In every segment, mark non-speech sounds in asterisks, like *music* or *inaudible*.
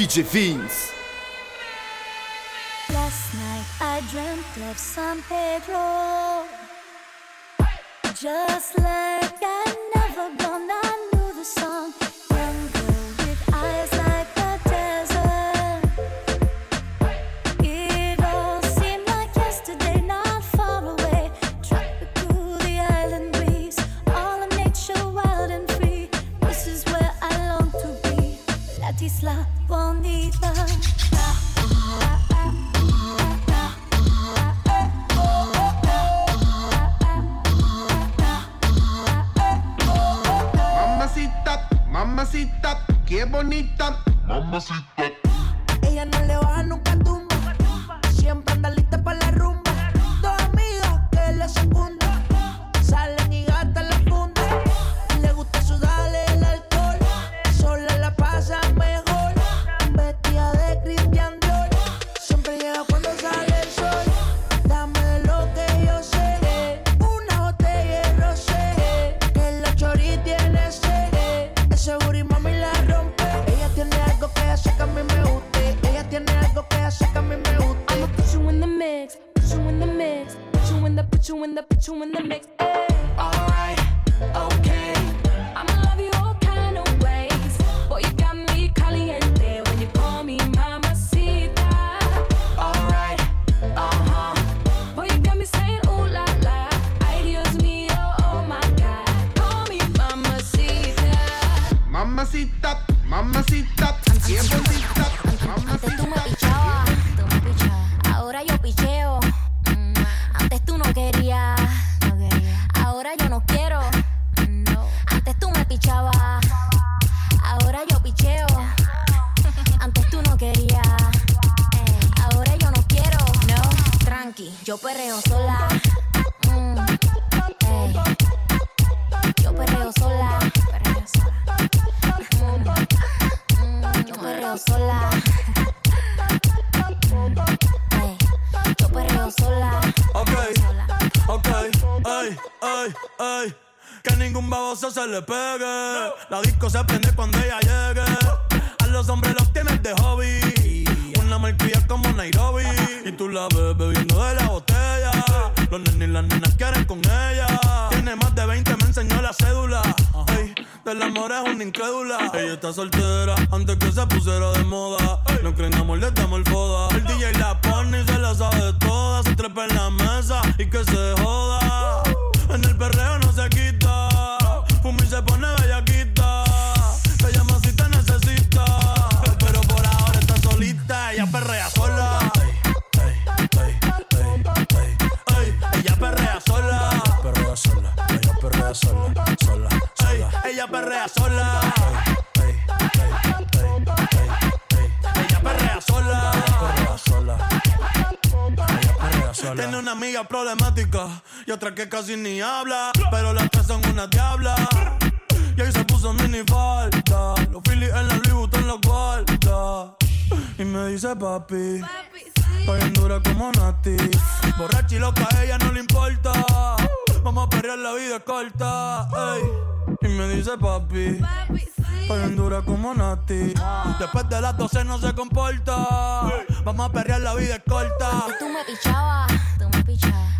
DJ Vince. Last night I dreamt of San Pedro. Just like I never gonna knew the song. Young girl with eyes like the desert. It all seemed like yesterday, not far away. Tropical, the island breeze, all of nature wild and free. This is where I long to be. La bonita. Mamacita, mamacita, qué bonita. Ella two in the mix. Hey. Alright. Oh. Casi ni habla. Pero las tres son una diabla. Y ahí se puso mini falta. Los Phillies en la Louis Vuitton en la guarda. Y me dice papi. Estoy bien dura como Nati. Borracha y loca, a ella no le importa. Vamos a perrear, la vida es corta. ey. Y me dice papi. Estoy bien dura como Nati. Después de las 12 no se comporta. Vamos a perrear, la vida es corta. Antes tú me pichabas, tú me pichabas.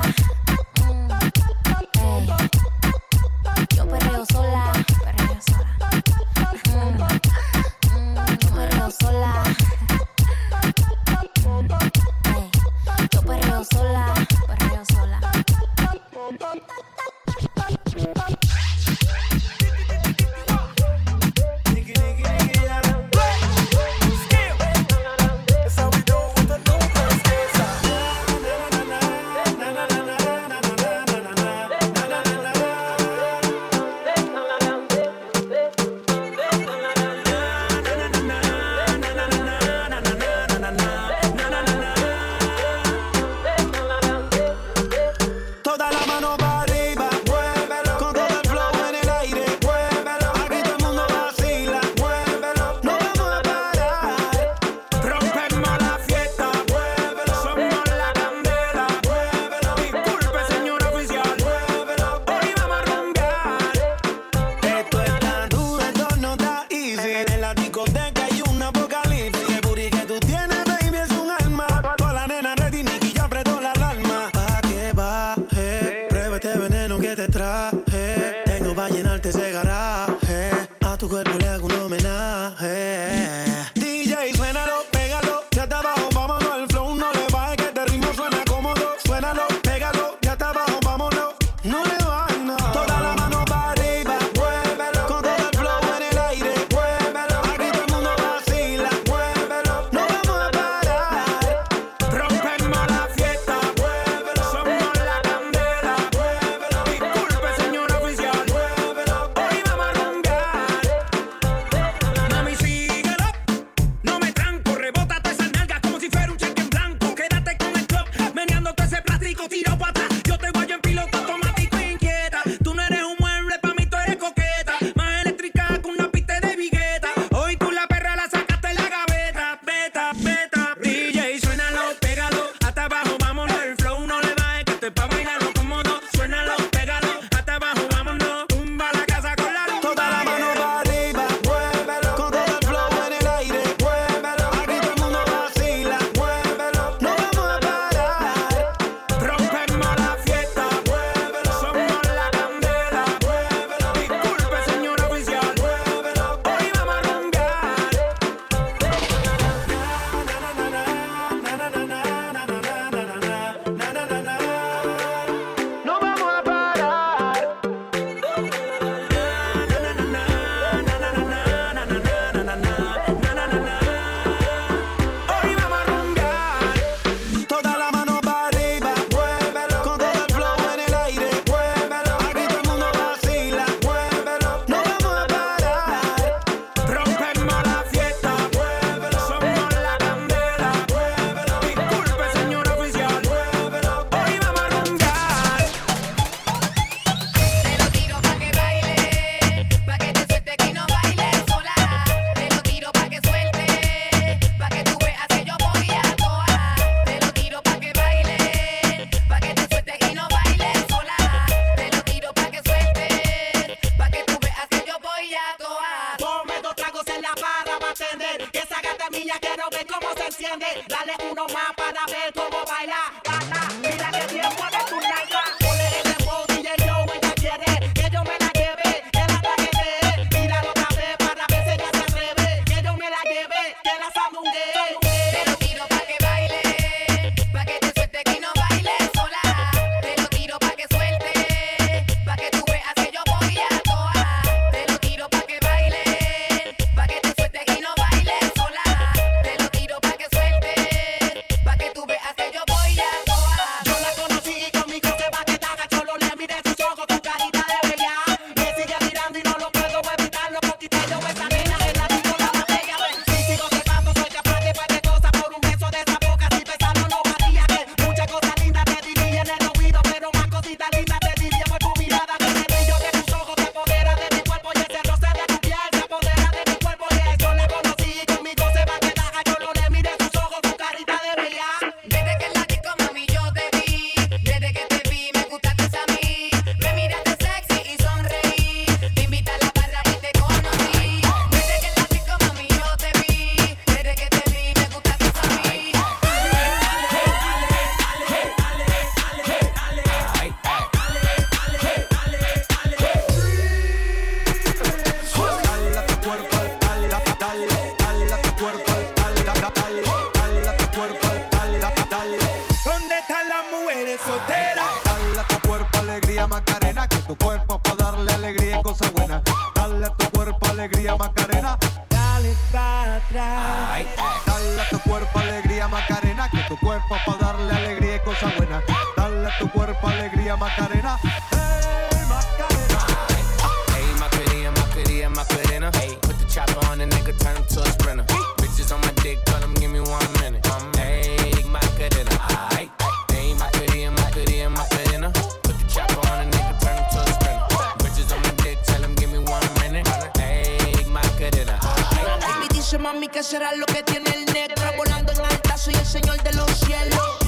será lo que tiene el negro. Volando en alta, soy el señor de los cielos.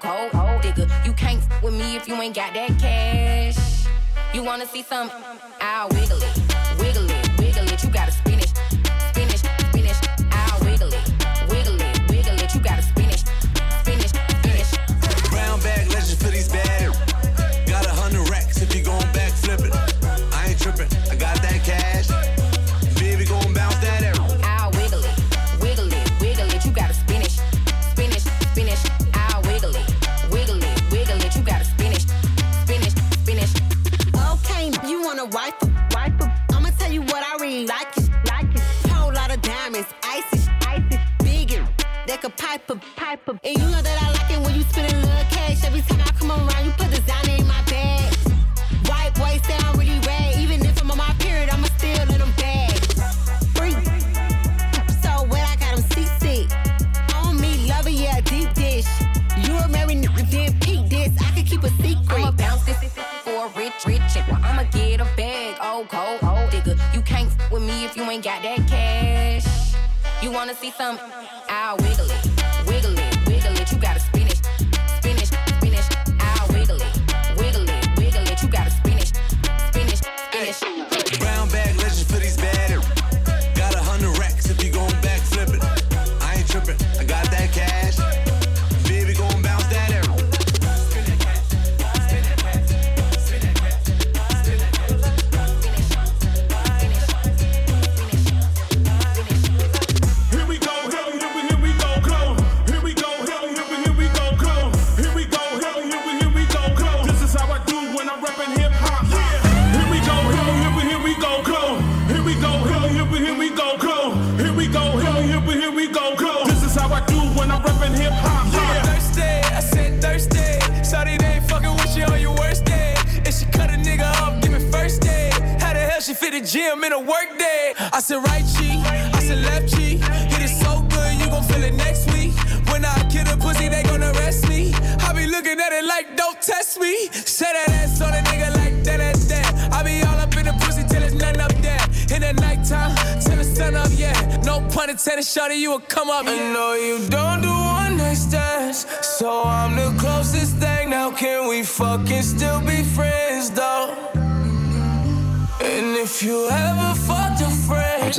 cold, cold, cold digger. You can't f- with me if you ain't got that cash. You wanna see some? I'll wiggle it.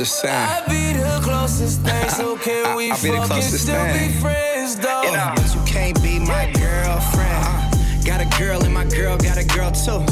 Friend, I'm just saying. I'd be the closest thing. So *laughs* can we I'll be the closest still thing. be friends, though? But you can't be my girlfriend. Uh, got a girl and my girl got a girl too.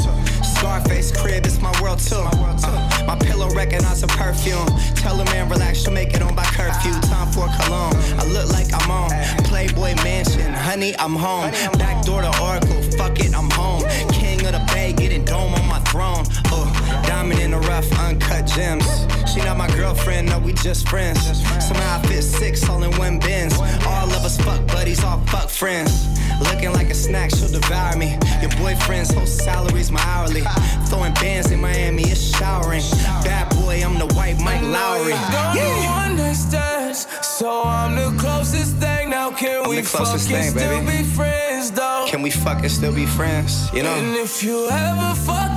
Scarface crib, it's my world too. Uh, my pillow recognize a perfume. Tell a man relax, she'll make it on by curfew. Time for cologne. I look like I'm on Playboy Mansion. Honey, I'm home. Back door to Oracle. Fuck it, I'm home. King of the Bay, getting dome on my Oh, diamond in the rough, uncut gems. She not my girlfriend, no, we just friends. Somehow I fit six all in one bins. All of us fuck buddies, all fuck friends. Looking like a snack, she'll devour me. Your boyfriend's whole salary's my hourly. Throwing bands in Miami, it's showering. Bad boy, I'm the white Mike Lowry. Do one night stands, so I'm the closest thing. Now can I'm we fucking thing, still be friends, though? Can we fucking still be friends? You know. And if you ever fucked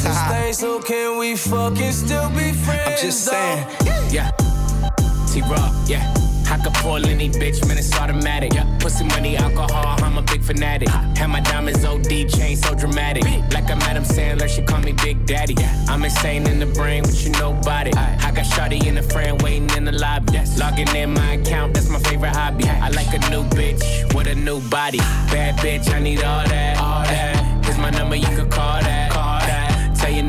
closest thing. So can we fucking still be friends? I'm just saying. Yeah. T-Raw, yeah. I could pull any bitch, man, it's automatic. Yeah. Pussy money, alcohol, I'm a big fanatic. Have my diamonds OD chain so dramatic. Like I'm Adam Sandler, she call me Big Daddy. I'm insane in the brain, but you nobody. I got Shawty in the friend waiting in the lobby. Logging in my account, that's my favorite hobby. I like a new bitch with a new body. Bad bitch, I need all that. All that. Here's my number, you could call that.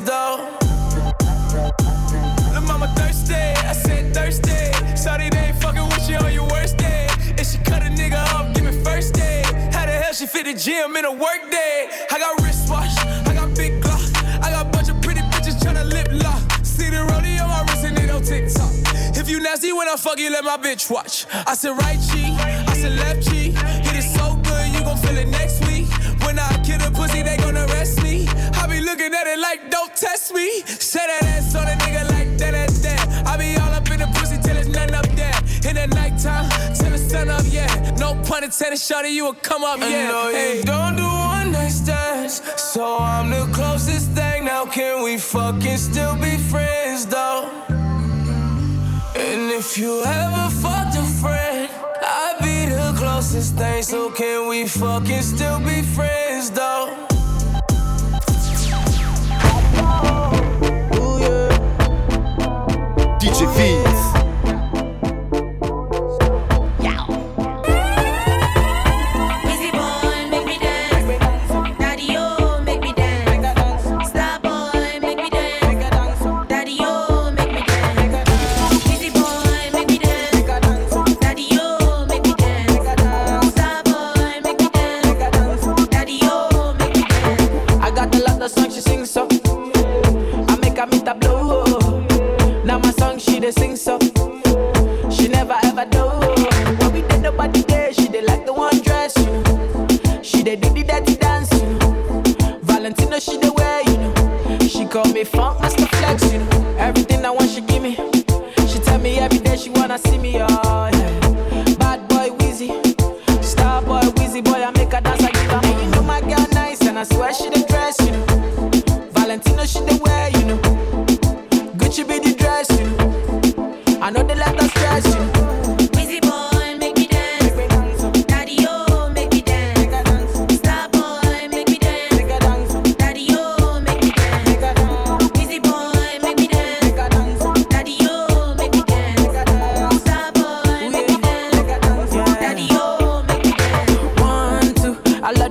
though? Lil' mama thirsty, I said thirsty. Sorry they ain't fucking with you oh, on your worst day. If she cut a nigga up, give me first day. How the hell she fit the gym in a work day? I got wristwatch, I got big glock, I got bunch of pretty bitches tryna lip lock. See the my wrist and it on TikTok. If you nasty when I fuck you, let my bitch watch. I said right cheek, I said left cheek. Hit it so good, you gon' feel it next test me. Say that ass on a nigga like that, that, that. I be all up in the pussy till there's nothing up there. In the nighttime, till the sun up, yeah. No pun intended, shorty, you will come up, yeah. know you Hey. don't do one night stands, so I'm the closest thing. Now can we fucking still be friends though? And if you ever fucked a friend, I'd be the closest thing. So can we fucking still be friends though? Oh.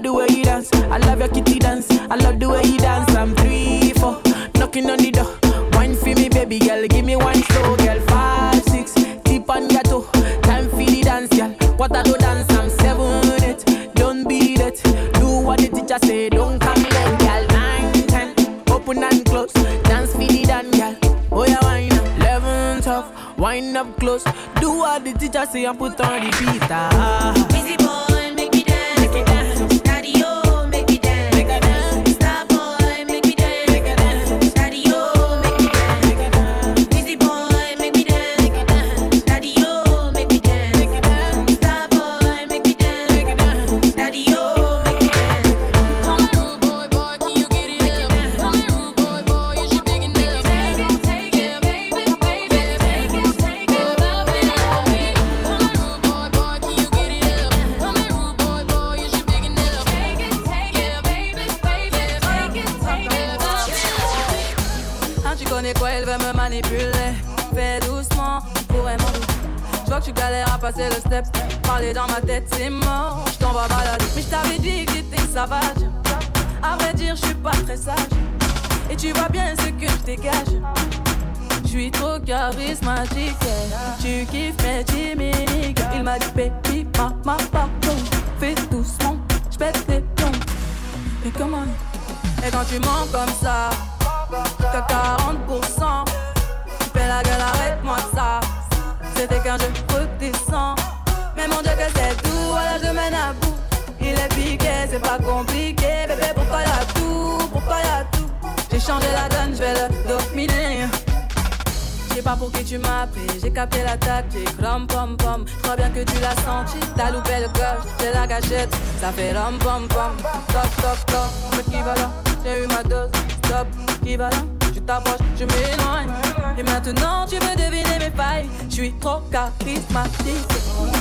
Love the way you dance. I love your kitty dance. I love the way you dance. I'm three, four, knocking on the door. Wine for me, baby girl. Give me one slow, girl. Five, six, tip on your toe. Time for the dance, girl. What I do dance, I'm seven, eight. Don't beat it. Do what the teacher say. Don't come late, girl. Nine, ten, open and close. Dance for the dance, girl. Oh yeah, wine. Eleven, twelve, wind up close. Do what the teacher say and put on the beat. M'a dit, ma pardon. Fais doucement, je pète les plombs. Et comment Et quand tu mens comme ça, t'as 40%. Tu fais la gueule, arrête-moi ça. C'était qu'un jeu redescend. Mais mon Dieu, que c'est tout, voilà, je mène à bout. Il est piqué, c'est pas compliqué. Bébé, pourquoi y'a tout Pourquoi y'a tout? J'ai changé la donne, je vais le dominer. Sais pas pour qui tu m'as appelé, j'ai capté la tactique, rom pom pom. Crois bien que tu l'as senti, t'as loupé le coche, c'est la gâchette, ça fait rom pom pom. Stop, stop, stop, mais qui va là J'ai eu ma dose, stop, qui va là Je t'approche, je m'éloigne. Et maintenant tu veux deviner mes failles, je suis trop charismatique.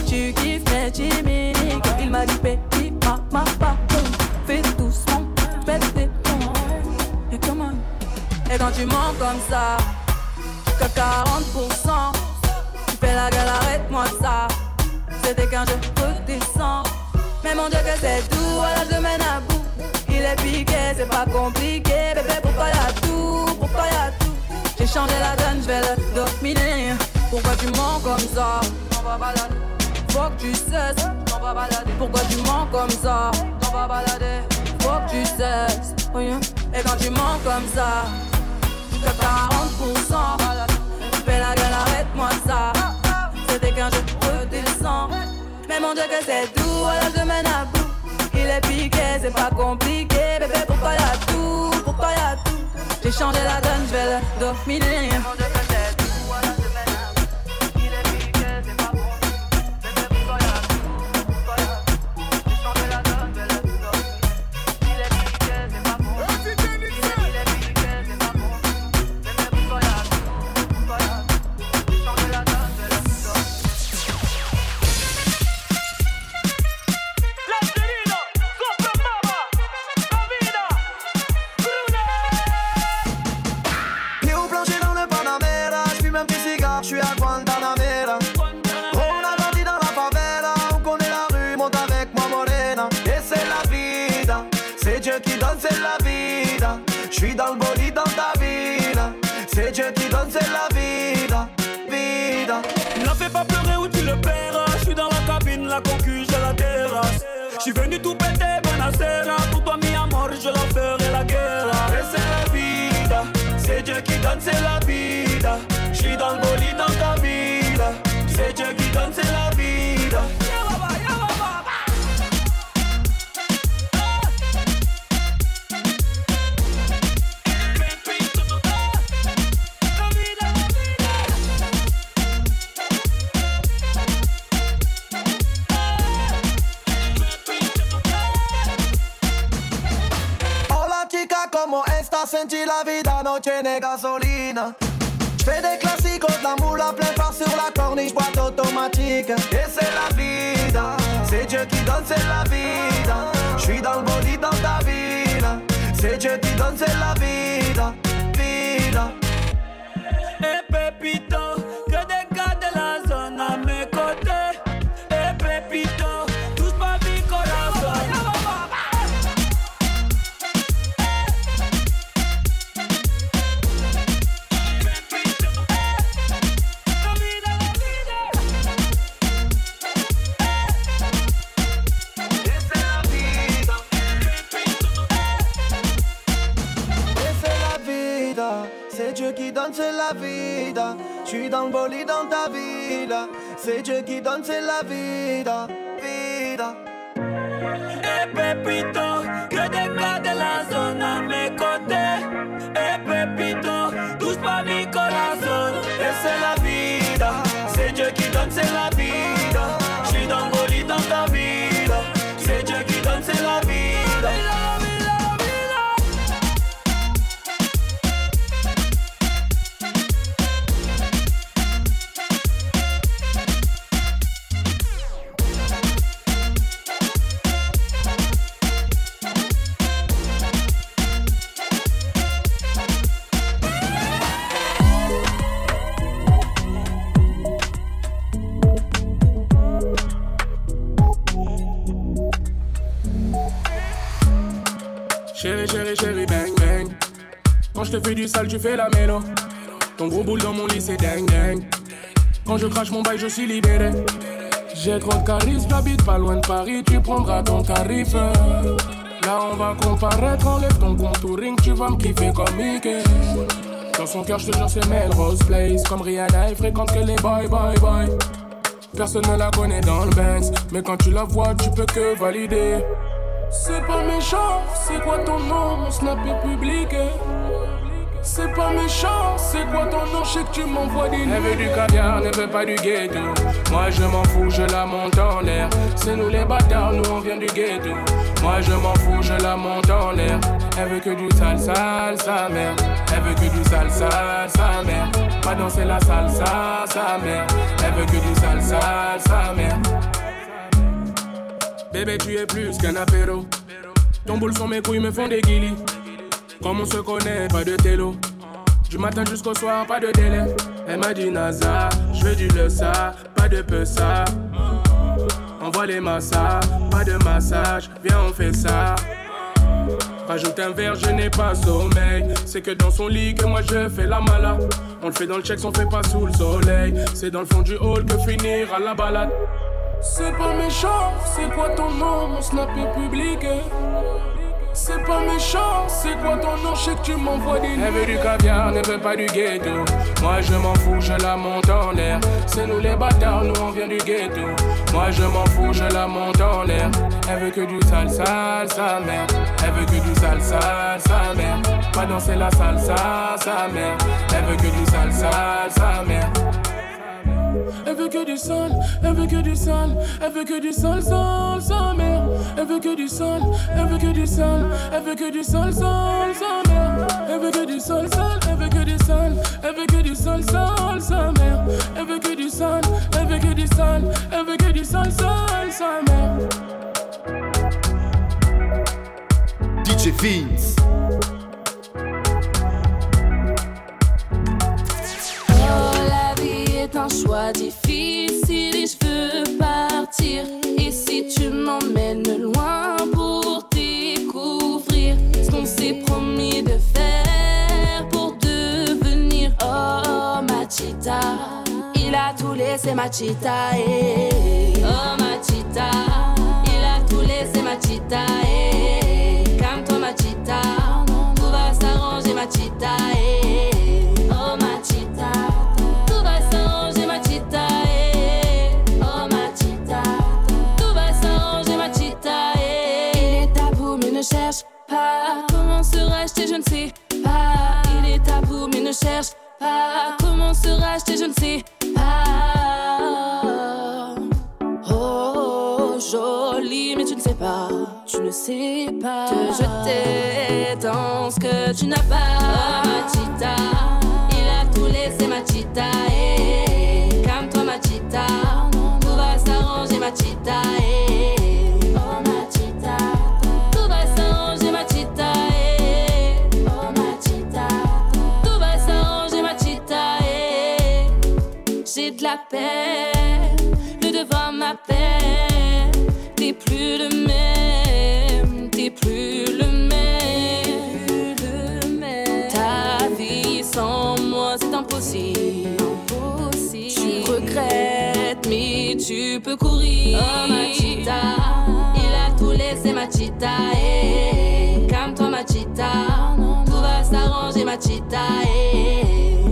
Tu kiffes mes chimiques, il m'a dit petit, ma, ma, pardon. Fais doucement, pète tes. Et comment? Et quand tu mens comme ça que 40%. Tu fais la gueule, arrête-moi ça. C'était qu'un jeu redescend. Mais mon Dieu, que c'est tout, voilà, je mène à bout. Il est piqué, c'est pas compliqué. Bébé, pourquoi y'a tout? Pourquoi y'a tout? J'ai changé la donne, je vais le dominer. Pourquoi tu mens comme ça? On va balader. Faut que tu cesses, on va balader. Pourquoi tu mens comme ça? On va balader. Faut que tu cesses. Yeah. Et quand tu mens comme ça, que 40%. C'est tout, voilà, je mène à bout. Il est piqué, c'est pas compliqué. Bébé, pourquoi y'a tout Pourquoi y'a tout J'ai changé la donne, je vais le dominer. La vida, no tiene gasolina. J'fais des classiques, la moule à plein phare sur la corniche, boîte automatique. Et c'est la vida, c'est Dieu qui donne, c'est la vida. J'suis dans le bolide dans ta vida, c'est Dieu qui donne, c'est la vida. Vida. J'suis dans le bolide dans ta vida, c'est Dieu qui donne, c'est la vida, vida. Eh Pépito, que des gars de la zone à mes côtés. Fais la mélo. Ton gros boule dans mon lit, c'est dingue, dingue. Quand je crache mon bail, je suis libéré. J'ai trop de charisme, j'habite pas loin de Paris, tu prendras ton tarif. Là, on va comparaître, enlève ton contouring, tu vas me kiffer comme Mickey. Dans son cœur, je te jure, c'est Melrose Place. Comme Rihanna, elle fréquente que les boy, boy, boy. Personne ne la connaît dans le Benz, mais quand tu la vois, tu peux que valider. C'est pas méchant, c'est quoi ton nom, mon snap est public. C'est pas méchant, c'est quoi ton nom, je sais que tu m'envoies des Elle veut du caviar, ne veut pas du ghetto. Moi je m'en fous, je la monte en l'air. C'est nous les bâtards, nous on vient du ghetto. Moi je m'en fous, je la monte en l'air. Elle veut que du sale, sale, sa mère. Elle veut que du sale, sale, sa mère. Pas danser la salsa, sa mère. Elle veut que du sale, sale, sa mère. Bébé, tu es plus qu'un apéro. Ton boule sur mes couilles me font des guilis. Comme on se connaît, pas de télo. Du matin jusqu'au soir, pas de délai. Elle m'a dit Naza, je veux du le ça, pas de peu ça. Envoie les massas, pas de massage, viens on fait ça. Rajoute un verre, je n'ai pas sommeil. C'est que dans son lit que moi je fais la mala. On le fait dans le check, on fait pas sous le soleil. C'est dans le fond du hall que finira la balade. C'est pas méchant, c'est quoi ton nom, mon snap est public. C'est pas méchant. C'est quoi ton nom? Je sais que tu m'envoies des Elle veut du caviar, ne veut pas du ghetto. Moi je m'en fous, je la monte en l'air. C'est nous les bâtards, nous on vient du ghetto. Moi je m'en fous, je la monte en l'air. Elle veut que du sale, sale, sa mère. Elle veut que du sale, sale, sa mère. Pas danser la salsa, sa mère. Elle veut que du sale, sale, sa mère. Elle veut que du sol, elle veut que du sol, elle veut que du sol, sol, sa mère. Elle veut que du sol, elle veut que du sol, elle veut que du sol, sol, sa mère. Elle veut que du sol, sol, elle veut que du sol, elle veut que du sol, sol, sa mère. Elle veut que du sol, elle veut que du sol, elle veut que du sol, sol, sa mère. DJ Vince. Difficile et je veux partir. Et si tu m'emmènes loin pour découvrir ce qu'on s'est promis de faire pour devenir oh Machita, il a tout laissé Machita. eh. Oh Machita, il a tout laissé Machita. eh. Calme-toi Machita, tout va s'arranger Machita. eh. Dans ce que tu n'as pas. Oh, Oh Machita, il a tout laissé Machita. eh. Calme-toi Machita, tout va s'arranger Machita. eh.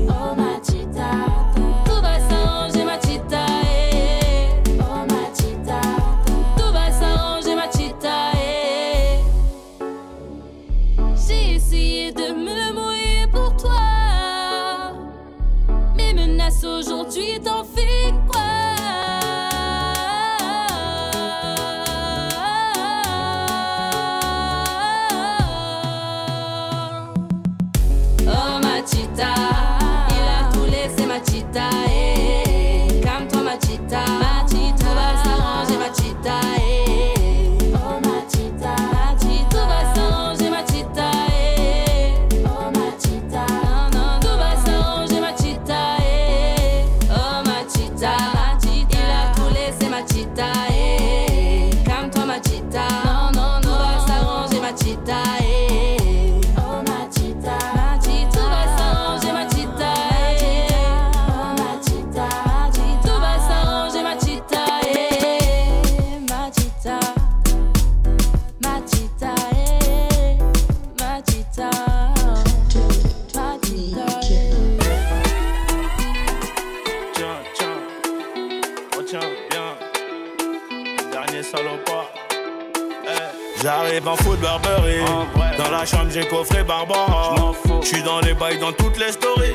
J'ai coffré Barbara. J'suis dans les bails, dans toutes les stories.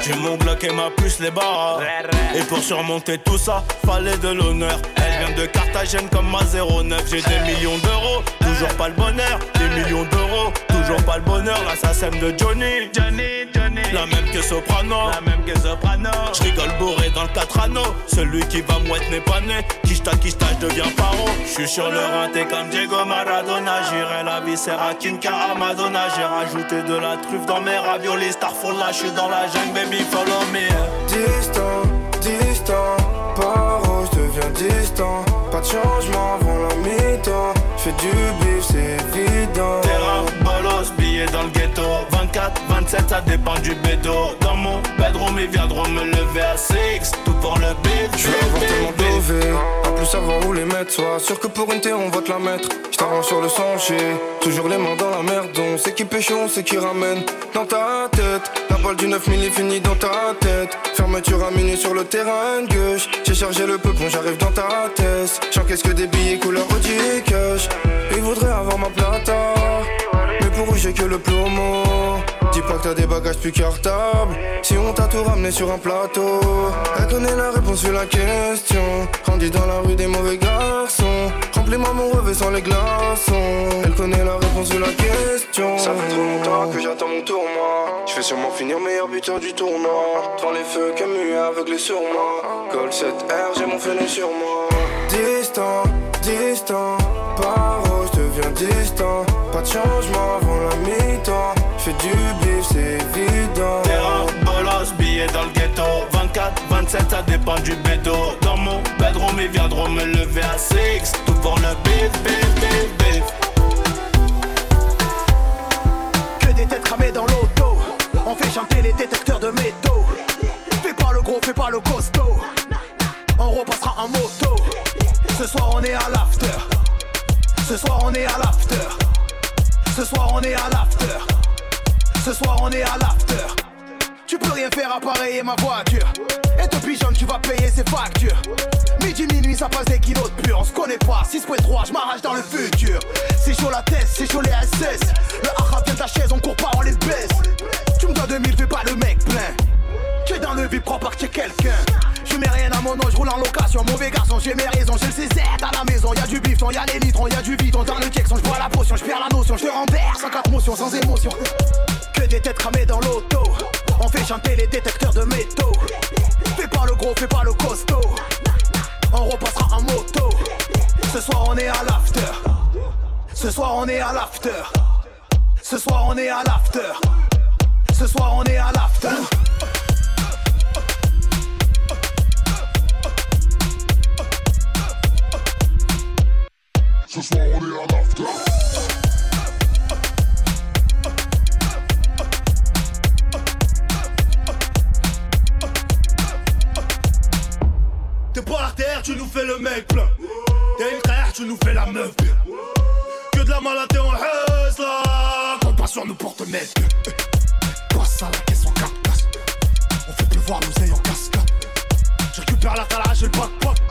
J'ai mon Glock et ma puce, les barres. Et pour surmonter tout ça, fallait de l'honneur. Elle vient de Carthagène comme ma 09. J'ai des millions d'euros, toujours pas le bonheur. Des millions d'euros, toujours pas le bonheur. L'assassin de Johnny. Johnny, Johnny. La même que Soprano. La même que Soprano. J'rigole bourré dans le 4 anneaux. Celui qui va mouette n'est pas né. Kishta, kishta, je deviens paro. J'suis sur le rinté comme Diego Maradona. J'irai la viscère à Kinka à Madonna. J'ai rajouté de la truffe dans mes raviolis. Starfall là, j'suis dans la jungle, baby, follow me. Distant, distant, paro, je deviens distant. Pas de changement avant la mi-temps. Fais du bif, c'est évident. Dans le ghetto. 24 24, 27, ça dépend du bédo. Dans mon bedroom, ils viendront me lever à 6. Tout pour le bif, Je veux avoir tellement dové, à plus savoir où les mettre. Sois sûr que pour une terre on va te la mettre. J't'arrange sur le sentier, toujours les mains dans la merde. On sait qui pêche, on sait qui ramène. Dans ta tête, la balle du 9000 est finie dans ta tête. Fermeture à minuit sur le terrain gauche. J'ai chargé le peu quand j'arrive dans ta tête. J'encaisse que des billets couleur Audi cash? Ils voudraient avoir ma plata, mais pour eux j'ai que le plomo. Dis pas que t'as des bagages plus cartables. Si on t'a tout ramené sur un plateau, elle connaît la réponse sur la question. Grandi dans la rue des mauvais garçons. Remplis-moi mon revêt sans les glaçons. Elle connaît la réponse sur la question. Ça fait trop longtemps que j'attends mon tour, moi. Je vais sûrement finir meilleur buteur du tournoi. Devant les feux, Camus aveuglé sur moi. Col 7R, j'ai mon fenêtre sur moi. Distant, distant, paro, je deviens distant? Pas de changement avant la mi-temps. Fais du bif, c'est évident. Terreur, bolos, billets dans le ghetto 24, 27, ça dépend du bédo Dans mon bedroom, ils viendront me lever à 6 Tout pour le bif, bif, bif, bif Que des têtes cramées dans l'auto. On fait chanter les détecteurs de métaux. Fais pas le gros, fais pas le costaud. On repassera en moto. Ce soir on est à l'after. Ce soir on est à l'after. Ce soir on est à l'after. Ce soir on est à l'after. Tu peux rien faire à pareiller ma voiture. Et depuis jeune tu vas payer ses factures. Midi minuit ça passe des kilos de pur. On se connaît pas. 6.3 je m'arrache dans le futur. C'est chaud la tête, c'est chaud les SS. Le arabe vient de la chaise, on court pas, on les baisse. Tu me dois 2000, fais pas le mec plein. Tu es dans le vide, que tu es quelqu'un. Je mets rien à mon nom, je roule en location. Mauvais garçon, j'ai mes raisons. J'ai le CZ à la maison. Y'a du bifton, y'a les litrons, y'a du bidon. Dans le Jackson, je bois la potion, je perds la notion. Je renverse sans quatre motions, sans émotion. Que des têtes cramées dans l'auto. On fait chanter les détecteurs de métaux. Fais pas le gros, fais pas le costaud. On repassera en moto. Ce soir on est à l'after. Ce soir on est à l'after. Ce soir on est à l'after. Ce soir on est à l'after. Ce soir on est à terre, tu nous fais le mec plein. T'es une frère, tu nous fais la meuf. Que de la maladie en haisse là. Compte pas sur nous pour te mettre. Passe à la caisse en 4 places. On fait pleuvoir l'oseille en cascade. Je récupère la calage et le pack-pack.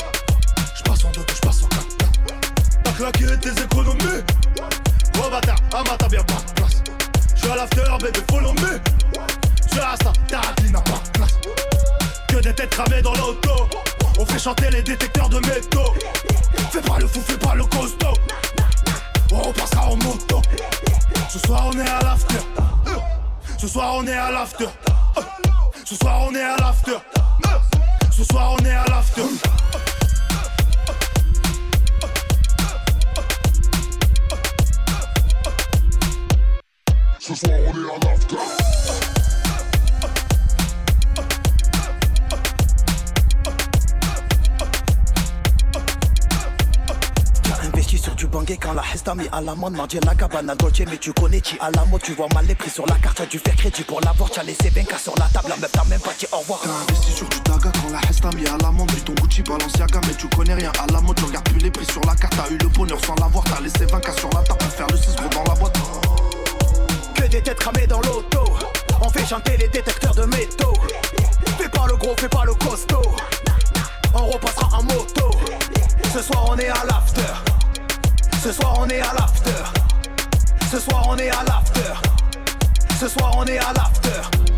J'passe en deux, j'passe en 4 Claqué tes économies. Oh bâtard, à ma t'as bien pas. J'suis à l'after, bébé, follow me. J'suis à ça, ta n'a pas classe. Que des têtes cramées dans l'auto. On fait chanter les détecteurs de métaux. Fais pas le fou, fais pas le costaud. On repassera en moto. Ce soir on est à l'after. Ce soir on est à l'after. Ce soir on est à l'after. Ce soir on est à l'after. La Hesta mis à l'amende Mardi la cabane Dolce mais tu connais tu à la mode Tu vois mal les prix sur la carte T'as dû faire crédit pour l'avoir T'as laissé 20 sur la table La meuf t'as même pas dit au revoir. T'as investi sur du daga quand la Hesta mis à l'amende Vu ton Gucci Balenciaga mais tu connais rien à la mode Tu regardes plus les prix sur la carte T'as eu le bonheur sans l'avoir T'as laissé 20 sur la table pour faire le 6 gros dans la boîte. Que des têtes cramées dans l'auto On fait chanter les détecteurs de métaux. Fais pas le gros, fais pas le costaud On repassera en moto. Ce soir on est à l'after Ce soir on est à l'after. Ce soir on est à l'after. Ce soir on est à l'after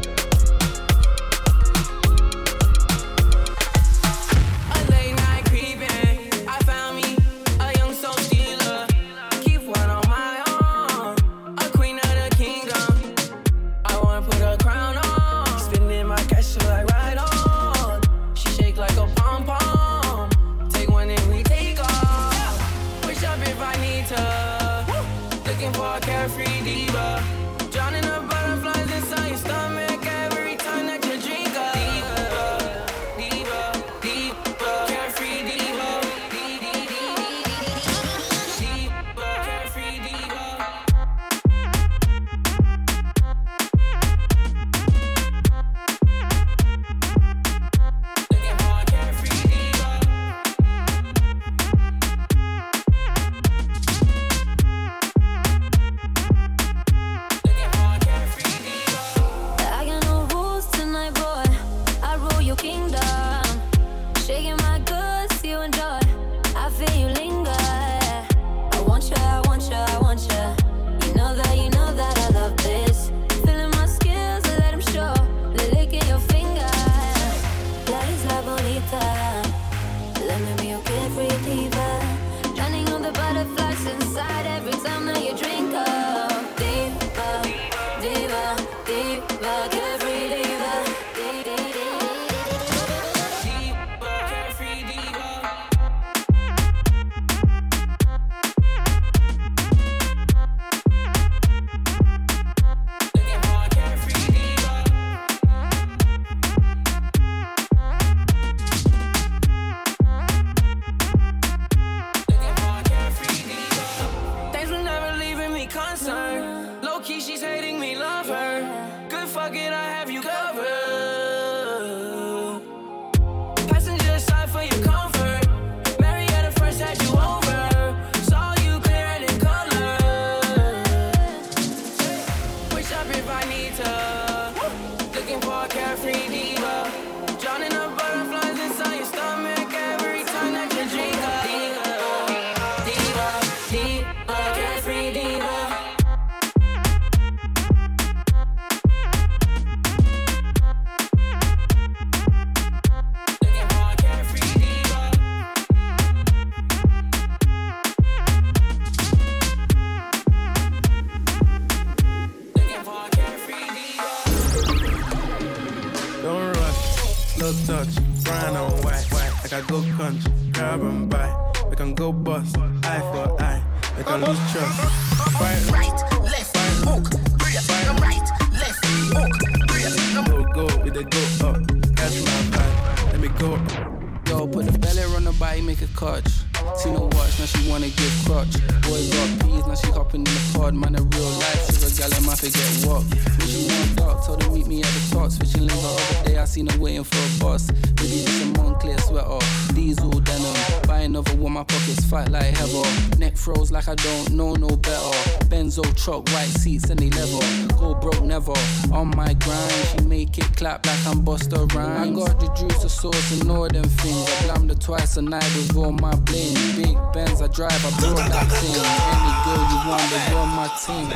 she wanna crutch. Boy got peas, now she hopping in the pod. Man, a real life sugar gal, I might forget what. She want dark, told her meet me at the top. Switching lanes the other day, I seen her waiting for a bus. Maybe just a Moncler sweater, diesel denim. Buy another one, my pockets fat like heather. Neck froze like I don't know no better. Benzo truck, white seats and they leather. Go broke never. On my grind, she make it clap like I'm Busta Rhymes. I got the juice, the sauce, and all them things. I blammed her twice a night with all my bling. Big Benz, I drive, I brought that thing. Any girl you want, but you're my team.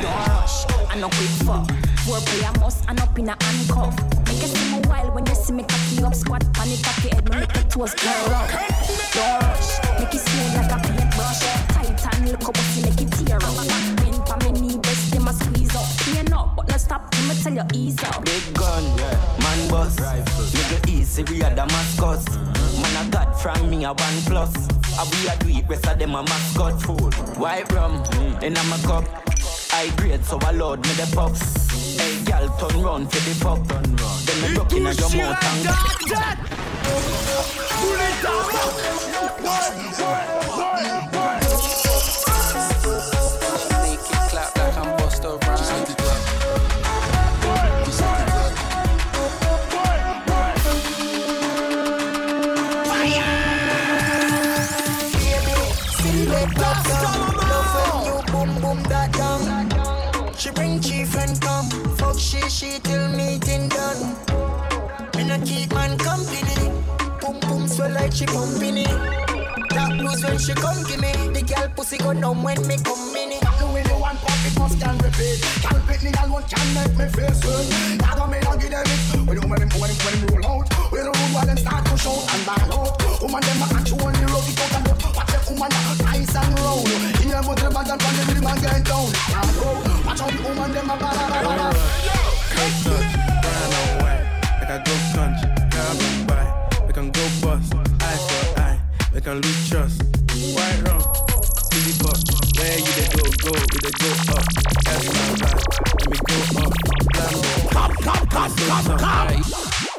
I no quick fuck. Four play I must, and up in a handcuff. Make you see me wild when you see me cocky up, squat, panic, cocky head, me make the toes curl up. Don't rush, make it smooth like a paintbrush. Tight and look up, see make it tear up. Pain for me knee, breast, them a squeeze up. Pain up, but no stop, let me tell you ease up. Big gun, man bust. boss. Nigga easy, we are Damascus. Man a god from me a one plus. A we a do it, rest of them a mascot. White rum in a cup. I grade so I load me the puffs. Hey gal, turn round for the pop. Then me broke in a your mouth and Make it clap like I'm Busta Rhymes. She she, she till meeting done. Me no keep man company. Boom boom swell like she pumping it. That blues when she come give me. The girl pussy go numb when me come in it. The way you want pop it must can repeat Can't pick me alone can make me feel good Now me and give them it you when them when them when roll out When the while them start to shout and bang out Woman them a catch you on the road it out and up Watch them woman nice and round your mouth the bag and the rhythm and get down Watch how the woman them a bala bala bala Red touch, brown and white. Like I go country, and buy. We can go bust, eye for eye. We can lose trust. White rum, silly pop. Where you they go, go, we they go up. That's my vibe. Let me go up. Blam, Come, come, come, come, come.